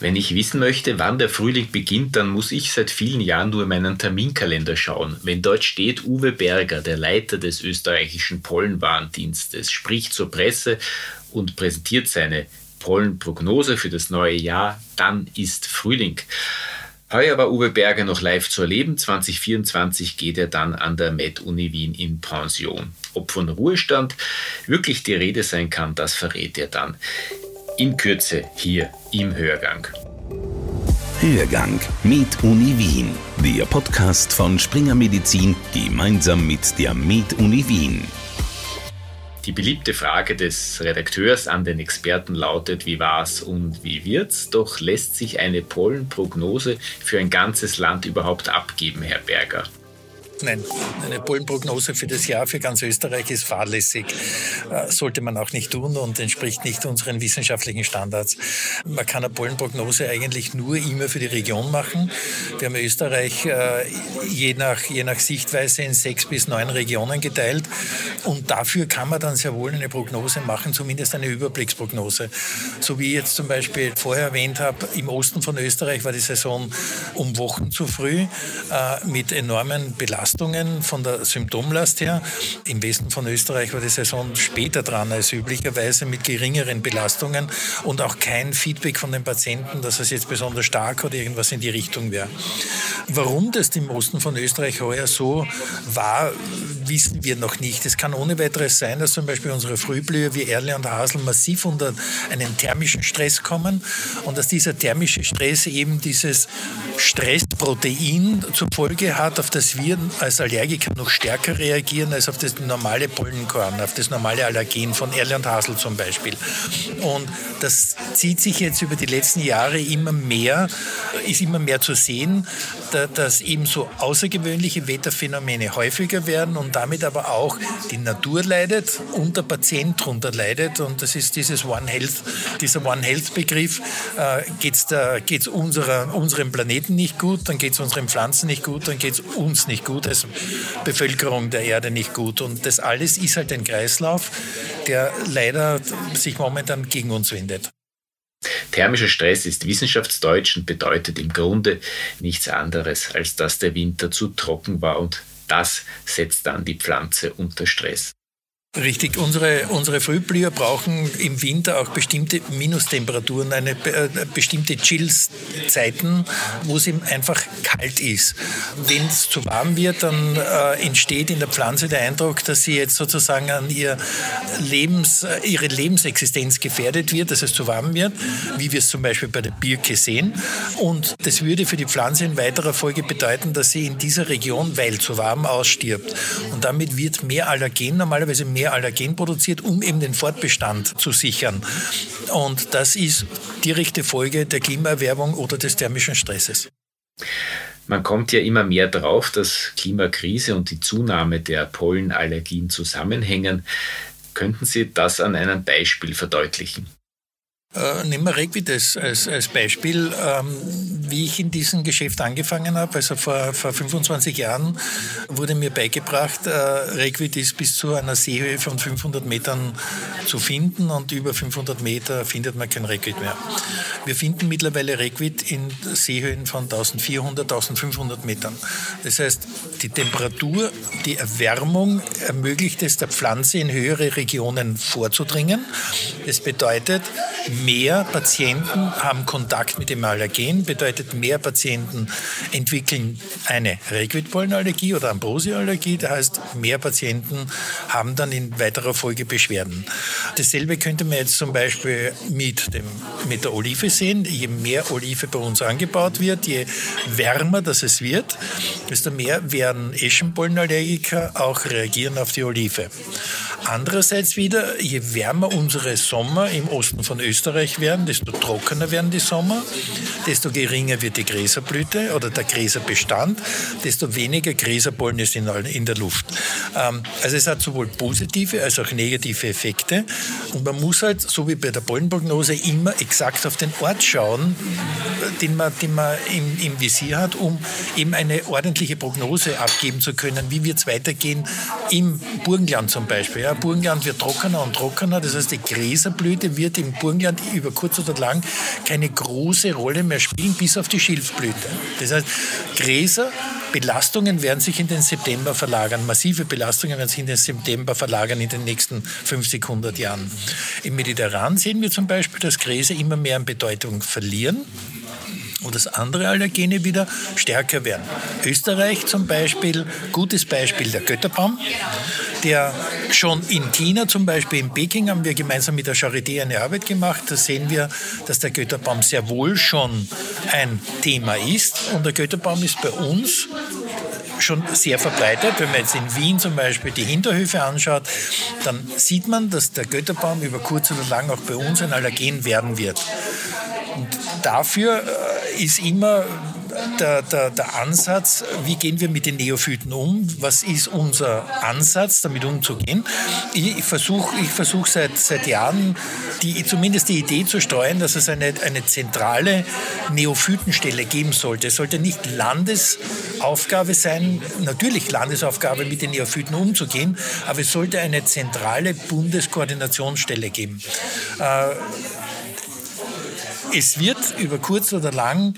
Wenn ich wissen möchte, wann der Frühling beginnt, dann muss ich seit vielen Jahren nur in meinen Terminkalender schauen. Wenn dort steht, Uwe Berger, der Leiter des österreichischen Pollenwarndienstes, spricht zur Presse und präsentiert seine Pollenprognose für das neue Jahr, dann ist Frühling. Heuer war Uwe Berger noch live zu erleben. 2024 geht er dann an der Med-Uni Wien in Pension. Ob von Ruhestand wirklich die Rede sein kann, das verrät er dann in Kürze hier im Hörgang. Hörgang mit Uni Wien, der Podcast von Springer Medizin gemeinsam mit der Med Uni Wien. Die beliebte Frage des Redakteurs an den Experten lautet, wie war's und wie wird's? Doch lässt sich eine Pollenprognose für ein ganzes Land überhaupt abgeben, Herr Berger? Nein, eine Pollenprognose für das Jahr für ganz Österreich ist fahrlässig. Äh, sollte man auch nicht tun und entspricht nicht unseren wissenschaftlichen Standards. Man kann eine Pollenprognose eigentlich nur immer für die Region machen. Wir haben Österreich äh, je nach, je nach Sichtweise in sechs bis neun Regionen geteilt und dafür kann man dann sehr wohl eine Prognose machen, zumindest eine Überblicksprognose. So wie ich jetzt zum Beispiel vorher erwähnt habe, im Osten von Österreich war die Saison um Wochen zu früh äh, mit enormen Belastungen Belastungen von der Symptomlast her. Im Westen von Österreich war die Saison später dran als üblicherweise mit geringeren Belastungen und auch kein Feedback von den Patienten, dass es jetzt besonders stark oder irgendwas in die Richtung wäre. Warum das im Osten von Österreich heuer so war, wissen wir noch nicht. Es kann ohne weiteres sein, dass zum Beispiel unsere Frühblüher wie Erle und Hasel massiv unter einen thermischen Stress kommen und dass dieser thermische Stress eben dieses Stressprotein zur Folge hat, auf das wir als Allergiker noch stärker reagieren als auf das normale Pollenkorn, auf das normale Allergen von Erle und Hasel zum Beispiel. Und das zieht sich jetzt über die letzten Jahre immer mehr, ist immer mehr zu sehen, dass eben so außergewöhnliche Wetterphänomene häufiger werden und damit aber auch die Natur leidet und der Patient darunter leidet. Und das ist dieses One Health, dieser One Health Begriff. Äh, geht es unserem Planeten nicht gut, dann geht es unseren Pflanzen nicht gut, dann geht es uns nicht gut als Bevölkerung der Erde nicht gut. Und das alles ist halt ein Kreislauf, der leider sich momentan gegen uns wendet. Thermischer Stress ist wissenschaftsdeutsch und bedeutet im Grunde nichts anderes, als dass der Winter zu trocken war und das setzt dann die Pflanze unter Stress. Richtig, unsere, unsere Frühblüher brauchen im Winter auch bestimmte Minustemperaturen, eine äh, bestimmte Chillzeiten, wo es ihm einfach kalt ist. Wenn es zu warm wird, dann äh, entsteht in der Pflanze der Eindruck, dass sie jetzt sozusagen an ihr Lebens, äh, ihre Lebensexistenz gefährdet wird, dass es zu warm wird, wie wir es zum Beispiel bei der Birke sehen. Und das würde für die Pflanze in weiterer Folge bedeuten, dass sie in dieser Region, weil zu warm, ausstirbt. Und damit wird mehr Allergen, normalerweise mehr mehr Allergen produziert, um eben den Fortbestand zu sichern. Und das ist direkte Folge der Klimaerwärmung oder des thermischen Stresses. Man kommt ja immer mehr drauf, dass Klimakrise und die Zunahme der Pollenallergien zusammenhängen. Könnten Sie das an einem Beispiel verdeutlichen? Äh, nehmen wir Regwit als, als, Beispiel. Ähm, wie ich in diesem Geschäft angefangen habe, also vor, vor 25 Jahren, wurde mir beigebracht, äh, Regwit ist bis zu einer Seehöhe von 500 Metern zu finden und über 500 Meter findet man kein Regwit mehr. Wir finden mittlerweile Regwit in Seehöhen von 1400, 1500 Metern. Das heißt, die Temperatur, die Erwärmung ermöglicht es der Pflanze in höhere Regionen vorzudringen. Das bedeutet, mehr Patienten haben Kontakt mit dem Allergen, bedeutet mehr Patienten entwickeln eine Requitpollenallergie oder Ambrosiallergie. Das heißt, mehr Patienten haben dann in weiterer Folge Beschwerden. Dasselbe könnte man jetzt zum Beispiel mit, dem, mit der Olive sehen. Je mehr Olive bei uns angebaut wird, je wärmer das es wird, desto mehr werden Eschenpollenallergiker auch reagieren auf die Olive. Andererseits wieder, je wärmer unsere Sommer im Osten von Österreich werden, desto trockener werden die Sommer, desto geringer wird die Gräserblüte oder der Gräserbestand, desto weniger Gräserpollen ist in, der Luft. Ähm, also es hat sowohl positive als auch negative Effekte und man muss halt, so wie bei der Pollenprognose, immer exakt auf den Ort schauen, den man, den man im, im Visier hat, um eben eine ordentliche Prognose abgeben zu können. Wie wird es weitergehen? im Burgenland zum Beispiel. Ja, Burgenland wird trockener und trockener, das heißt, die Gräserblüte wird im Burgenland über kurz oder lang keine große Rolle mehr spielen, bis auf die Schilfblüte. Das heißt, Gräser, Belastungen werden sich in den September verlagern, massive Belastungen werden sich in den September verlagern in den nächsten 50, 100 Jahren. Im Mediterran sehen wir zum Beispiel, dass Gräser immer mehr an Bedeutung verlieren dass andere Allergene wieder stärker werden. Österreich zum Beispiel, gutes Beispiel der Götterbaum, der schon in China zum Beispiel in Peking haben wir gemeinsam mit der Charité eine Arbeit gemacht. Da sehen wir, dass der Götterbaum sehr wohl schon ein Thema ist und der Götterbaum ist bei uns schon sehr verbreitet. Wenn man jetzt in Wien zum Beispiel die Hinterhöfe anschaut, dann sieht man, dass der Götterbaum über kurz oder lang auch bei uns ein Allergen werden wird. Und dafür äh, ist immer der, der, der Ansatz, wie gehen wir mit den Neophyten um? Was ist unser Ansatz, damit umzugehen? Ich versuche ich versuch seit, seit Jahren die, zumindest die Idee zu steuern, dass es eine, eine zentrale Neophytenstelle geben sollte. Es sollte nicht Landesaufgabe sein, natürlich Landesaufgabe mit den Neophyten umzugehen, aber es sollte eine zentrale Bundeskoordinationsstelle geben. Äh, es wird über kurz oder lang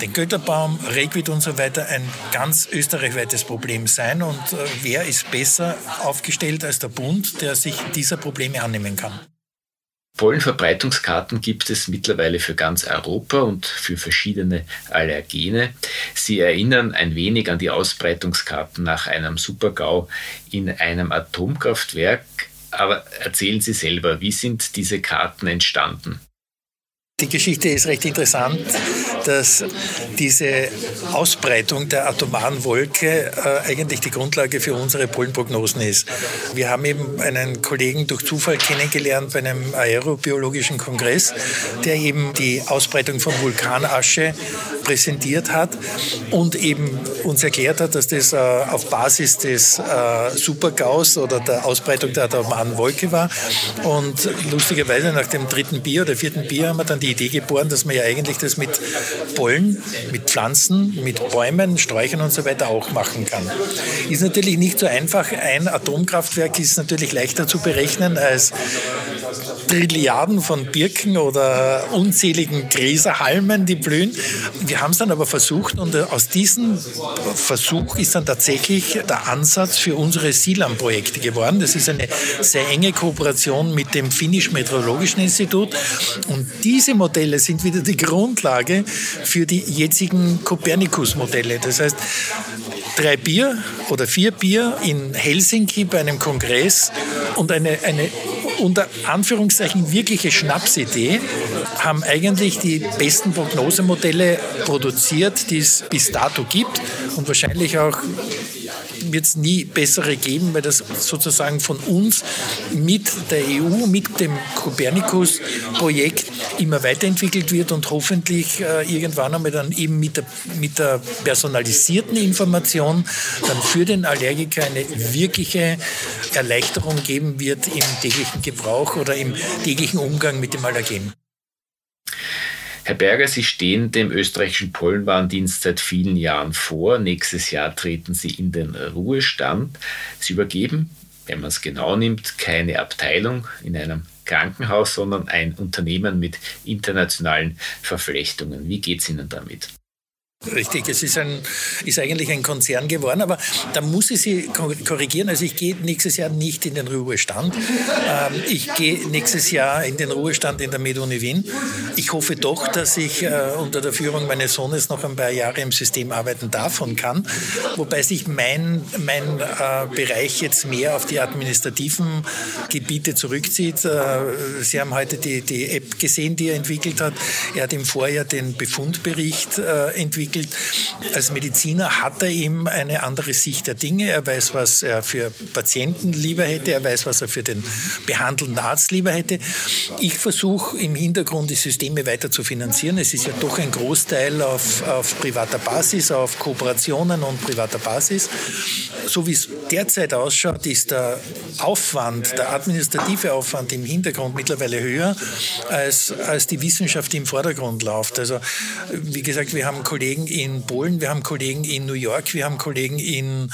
den Götterbaum, Regwit und so weiter ein ganz österreichweites Problem sein. Und äh, wer ist besser aufgestellt als der Bund, der sich dieser Probleme annehmen kann? Pollenverbreitungskarten gibt es mittlerweile für ganz Europa und für verschiedene Allergene. Sie erinnern ein wenig an die Ausbreitungskarten nach einem Supergau in einem Atomkraftwerk. Aber erzählen Sie selber, wie sind diese Karten entstanden? Die Geschichte ist recht interessant, dass diese Ausbreitung der atomaren Wolke äh, eigentlich die Grundlage für unsere Pollenprognosen ist. Wir haben eben einen Kollegen durch Zufall kennengelernt bei einem aerobiologischen Kongress, der eben die Ausbreitung von Vulkanasche präsentiert hat und eben uns erklärt hat, dass das äh, auf Basis des äh, Supergaus oder der Ausbreitung der atomaren Wolke war. Und lustigerweise nach dem dritten Bier oder vierten Bier haben wir dann die Idee geboren, dass man ja eigentlich das mit Pollen, mit Pflanzen, mit Bäumen, Sträuchern und so weiter auch machen kann. Ist natürlich nicht so einfach. Ein Atomkraftwerk ist natürlich leichter zu berechnen als Trilliarden von Birken oder unzähligen Gräserhalmen, die blühen. Wir haben es dann aber versucht und aus diesem Versuch ist dann tatsächlich der Ansatz für unsere SILAM-Projekte geworden. Das ist eine sehr enge Kooperation mit dem Finnischen Meteorologischen Institut und diese Modelle sind wieder die Grundlage für die jetzigen Kopernikus-Modelle. Das heißt, drei Bier oder vier Bier in Helsinki bei einem Kongress und eine, eine unter Anführungszeichen wirkliche Schnapsidee, haben eigentlich die besten Prognosemodelle produziert, die es bis dato gibt und wahrscheinlich auch wird es nie bessere geben, weil das sozusagen von uns mit der EU, mit dem Copernicus-Projekt immer weiterentwickelt wird und hoffentlich äh, irgendwann einmal dann eben mit der, mit der personalisierten Information dann für den Allergiker eine wirkliche Erleichterung geben wird im täglichen Gebrauch oder im täglichen Umgang mit dem Allergen. Herr Berger, Sie stehen dem österreichischen Pollenwarndienst seit vielen Jahren vor. Nächstes Jahr treten Sie in den Ruhestand. Sie übergeben, wenn man es genau nimmt, keine Abteilung in einem Krankenhaus, sondern ein Unternehmen mit internationalen Verflechtungen. Wie geht es Ihnen damit? Richtig, es ist, ein, ist eigentlich ein Konzern geworden, aber da muss ich Sie korrigieren. Also ich gehe nächstes Jahr nicht in den Ruhestand. Ähm, ich gehe nächstes Jahr in den Ruhestand in der MedUni Wien. Ich hoffe doch, dass ich äh, unter der Führung meines Sohnes noch ein paar Jahre im System arbeiten darf und kann, wobei sich mein, mein äh, Bereich jetzt mehr auf die administrativen Gebiete zurückzieht. Äh, Sie haben heute die, die App gesehen, die er entwickelt hat. Er hat im Vorjahr den Befundbericht entwickelt entwickelt. Als Mediziner hat er eben eine andere Sicht der Dinge. Er weiß, was er für Patienten lieber hätte. Er weiß, was er für den behandelnden Arzt lieber hätte. Ich versuche im Hintergrund die Systeme weiter zu finanzieren. Es ist ja doch ein Großteil auf, auf privater Basis, auf Kooperationen und privater Basis. So wie es derzeit ausschaut, ist der Aufwand, der administrative Aufwand im Hintergrund mittlerweile höher, als, als die Wissenschaft, die im Vordergrund läuft. Also, wie gesagt, wir haben Kollegen, Kollegen in Polen, wir haben Kollegen in New York, wir haben Kollegen in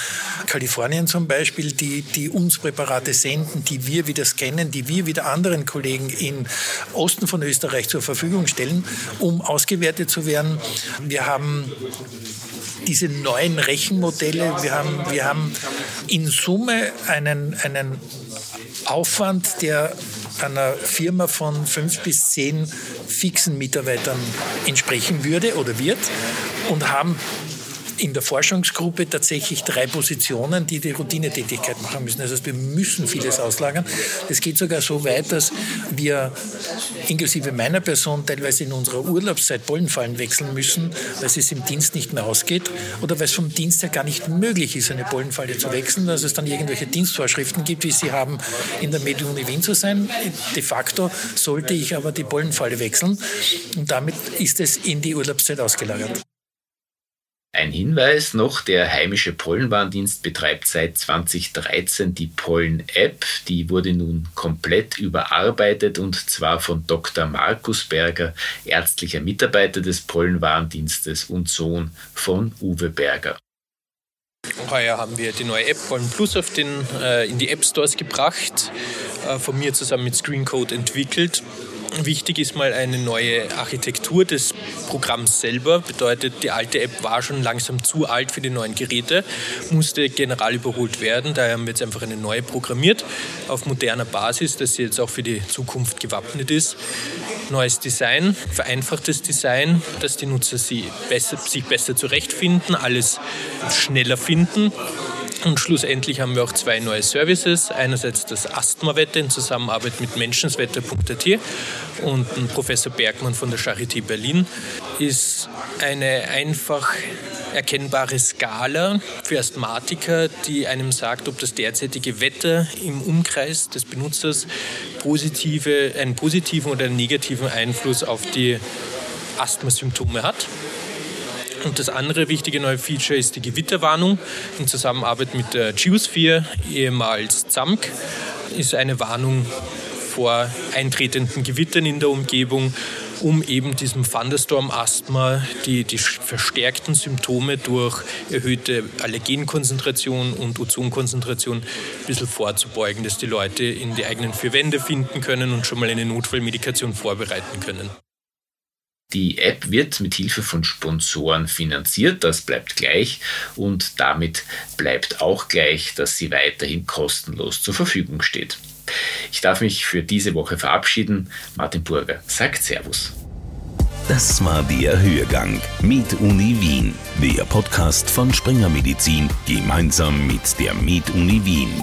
Kalifornien zum Beispiel, die, die uns Präparate senden, die wir wieder scannen, die wir wieder anderen Kollegen im Osten von Österreich zur Verfügung stellen, um ausgewertet zu werden. Wir haben diese neuen Rechenmodelle, wir haben, wir haben in Summe einen, einen Aufwand, der einer Firma von fünf bis zehn fixen Mitarbeitern entsprechen würde oder wird und haben in der Forschungsgruppe tatsächlich drei Positionen, die die Routinetätigkeit machen müssen. Das heißt, wir müssen vieles auslagern. Es geht sogar so weit, dass wir inklusive meiner Person teilweise in unserer Urlaubszeit Pollenfallen wechseln müssen, weil es im Dienst nicht mehr ausgeht oder weil es vom Dienst her gar nicht möglich ist, eine Pollenfalle zu wechseln, dass es dann irgendwelche Dienstvorschriften gibt, wie sie haben, in der Mediuni Wien zu sein. De facto sollte ich aber die Pollenfalle wechseln und damit ist es in die Urlaubszeit ausgelagert. Ein Hinweis noch, der heimische Pollenwarndienst betreibt seit 2013 die Pollen-App. Die wurde nun komplett überarbeitet und zwar von Dr. Markus Berger, ärztlicher Mitarbeiter des Pollenwarndienstes und Sohn von Uwe Berger. Heuer haben wir die neue App Pollen Plus auf den, äh, in die App Stores gebracht, äh, von mir zusammen mit Screencode entwickelt. Wichtig ist mal eine neue Architektur des Programms selber. Bedeutet, die alte App war schon langsam zu alt für die neuen Geräte, musste general überholt werden. Daher haben wir jetzt einfach eine neue programmiert auf moderner Basis, dass sie jetzt auch für die Zukunft gewappnet ist. Neues Design, vereinfachtes Design, dass die Nutzer sie besser, sich besser zurechtfinden, alles schneller finden und schlussendlich haben wir auch zwei neue Services. Einerseits das Asthma-Wetter in Zusammenarbeit mit Menschenswetter.at und Professor Bergmann von der Charité Berlin ist eine einfach erkennbare Skala für Asthmatiker, die einem sagt, ob das derzeitige Wetter im Umkreis des Benutzers positive, einen positiven oder einen negativen Einfluss auf die Asthmasymptome hat. Und das andere wichtige neue Feature ist die Gewitterwarnung in Zusammenarbeit mit der Geosphere, ehemals ZAMK, ist eine Warnung vor eintretenden Gewittern in der Umgebung, um eben diesem Thunderstorm-Asthma die, die verstärkten Symptome durch erhöhte Allergenkonzentration und Ozonkonzentration ein bisschen vorzubeugen, dass die Leute in die eigenen vier Wände finden können und schon mal eine Notfallmedikation vorbereiten können. Die App wird mit Hilfe von Sponsoren finanziert, das bleibt gleich und damit bleibt auch gleich, dass sie weiterhin kostenlos zur Verfügung steht. Ich darf mich für diese Woche verabschieden. Martin Burger sagt Servus. Das war der Hörgang mit Uni Wien, der Podcast von Springer Medizin gemeinsam mit der Med Uni Wien.